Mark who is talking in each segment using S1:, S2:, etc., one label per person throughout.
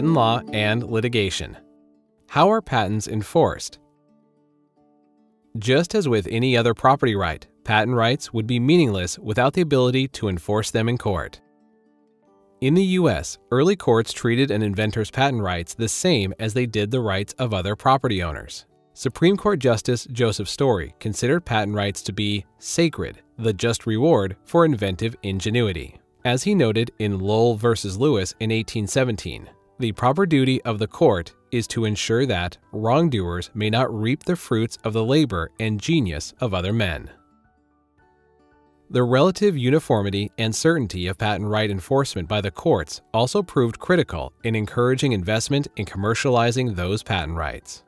S1: patent law and litigation. How are patents enforced? Just as with any other property right, patent rights would be meaningless without the ability to enforce them in court. In the US, early courts treated an inventor's patent rights the same as they did the rights of other property owners. Supreme Court Justice Joseph Story considered patent rights to be sacred, the just reward for inventive ingenuity. As he noted in Lowell v. Lewis in 1817, the proper duty of the court is to ensure that wrongdoers may not reap the fruits of the labor and genius of other men. The relative uniformity and certainty of patent right enforcement by the courts also proved critical in encouraging investment in commercializing those patent rights.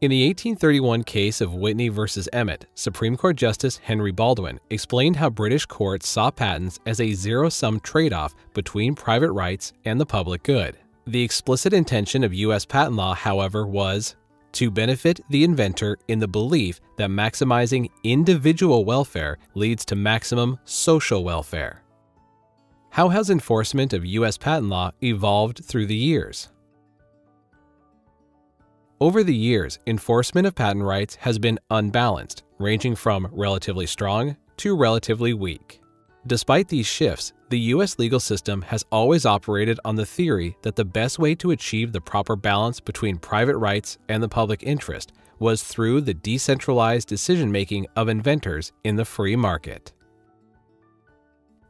S1: In the 1831 case of Whitney v. Emmett, Supreme Court Justice Henry Baldwin explained how British courts saw patents as a zero sum trade off between private rights and the public good. The explicit intention of U.S. patent law, however, was to benefit the inventor in the belief that maximizing individual welfare leads to maximum social welfare. How has enforcement of U.S. patent law evolved through the years? Over the years, enforcement of patent rights has been unbalanced, ranging from relatively strong to relatively weak. Despite these shifts, the U.S. legal system has always operated on the theory that the best way to achieve the proper balance between private rights and the public interest was through the decentralized decision making of inventors in the free market.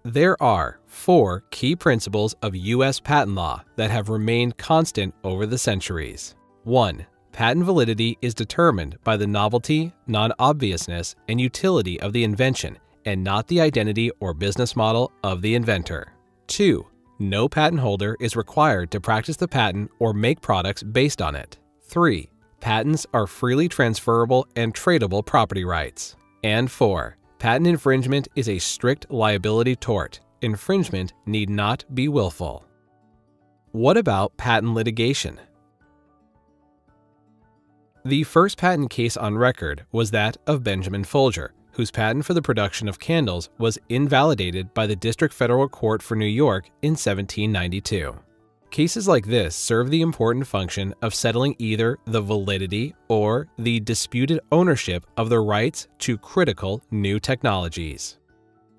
S1: There are four key principles of U.S. patent law that have remained constant over the centuries. 1 patent validity is determined by the novelty, non obviousness, and utility of the invention, and not the identity or business model of the inventor. 2. No patent holder is required to practice the patent or make products based on it. 3. Patents are freely transferable and tradable property rights. And 4. Patent infringement is a strict liability tort. Infringement need not be willful. What about patent litigation? The first patent case on record was that of Benjamin Folger, whose patent for the production of candles was invalidated by the District Federal Court for New York in 1792. Cases like this serve the important function of settling either the validity or the disputed ownership of the rights to critical new technologies.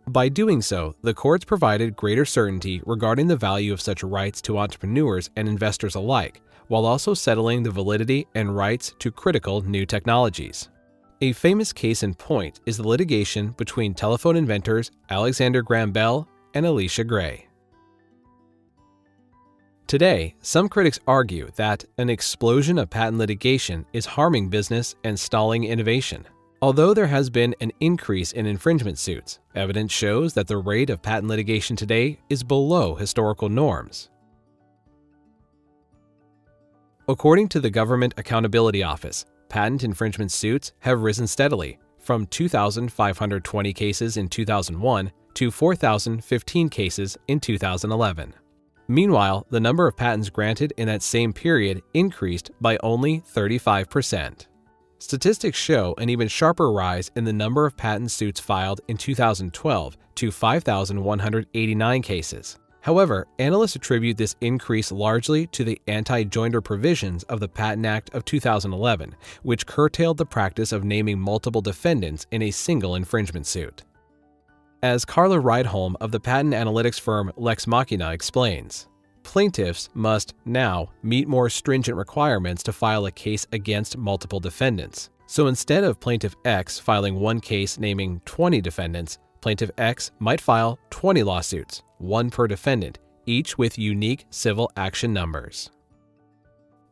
S1: By doing so, the courts provided greater certainty regarding the value of such rights to entrepreneurs and investors alike, while also settling the validity and rights to critical new technologies. A famous case in point is the litigation between telephone inventors Alexander Graham Bell and Elisha Gray. Today, some critics argue that an explosion of patent litigation is harming business and stalling innovation. Although there has been an increase in infringement suits, evidence shows that the rate of patent litigation today is below historical norms. According to the Government Accountability Office, patent infringement suits have risen steadily from 2,520 cases in 2001 to 4,015 cases in 2011. Meanwhile, the number of patents granted in that same period increased by only 35%. Statistics show an even sharper rise in the number of patent suits filed in 2012 to 5,189 cases. However, analysts attribute this increase largely to the anti joinder provisions of the Patent Act of 2011, which curtailed the practice of naming multiple defendants in a single infringement suit. As Carla Rydholm of the patent analytics firm Lex Machina explains, plaintiffs must now meet more stringent requirements to file a case against multiple defendants. So instead of plaintiff X filing one case naming 20 defendants, plaintiff X might file 20 lawsuits, one per defendant, each with unique civil action numbers.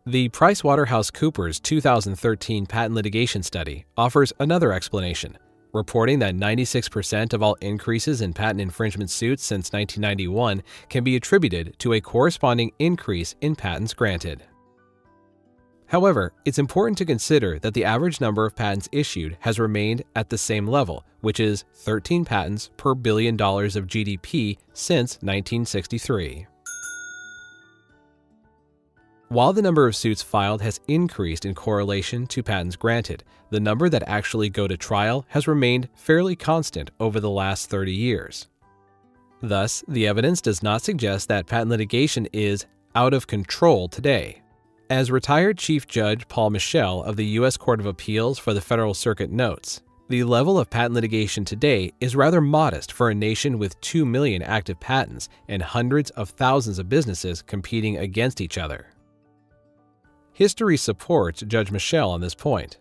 S1: The PricewaterhouseCoopers 2013 patent litigation study offers another explanation, reporting that 96% of all increases in patent infringement suits since 1991 can be attributed to a corresponding increase in patents granted. However, it's important to consider that the average number of patents issued has remained at the same level, which is 13 patents per billion dollars of GDP since 1963. While the number of suits filed has increased in correlation to patents granted, the number that actually go to trial has remained fairly constant over the last 30 years. Thus, the evidence does not suggest that patent litigation is out of control today. As retired Chief Judge Paul Michel of the U.S. Court of Appeals for the Federal Circuit notes, the level of patent litigation today is rather modest for a nation with 2 million active patents and hundreds of thousands of businesses competing against each other. History supports Judge Michel on this point.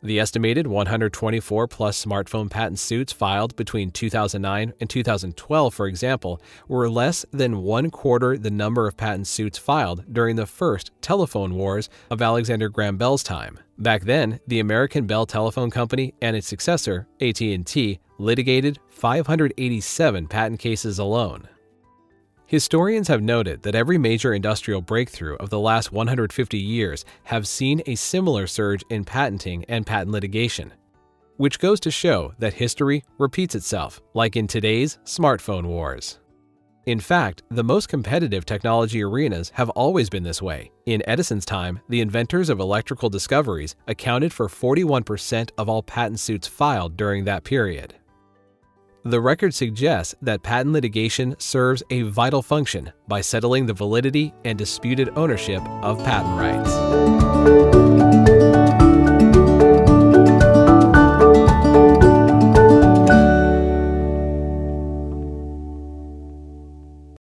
S1: The estimated 124 plus smartphone patent suits filed between 2009 and 2012, for example, were less than one quarter the number of patent suits filed during the first telephone wars of Alexander Graham Bell's time. Back then, the American Bell Telephone Company and its successor, AT&T, litigated 587 patent cases alone. Historians have noted that every major industrial breakthrough of the last 150 years have seen a similar surge in patenting and patent litigation, which goes to show that history repeats itself, like in today's smartphone wars. In fact, the most competitive technology arenas have always been this way. In Edison's time, the inventors of electrical discoveries accounted for 41% of all patent suits filed during that period. The record suggests that patent litigation serves a vital function by settling the validity and disputed ownership of patent rights.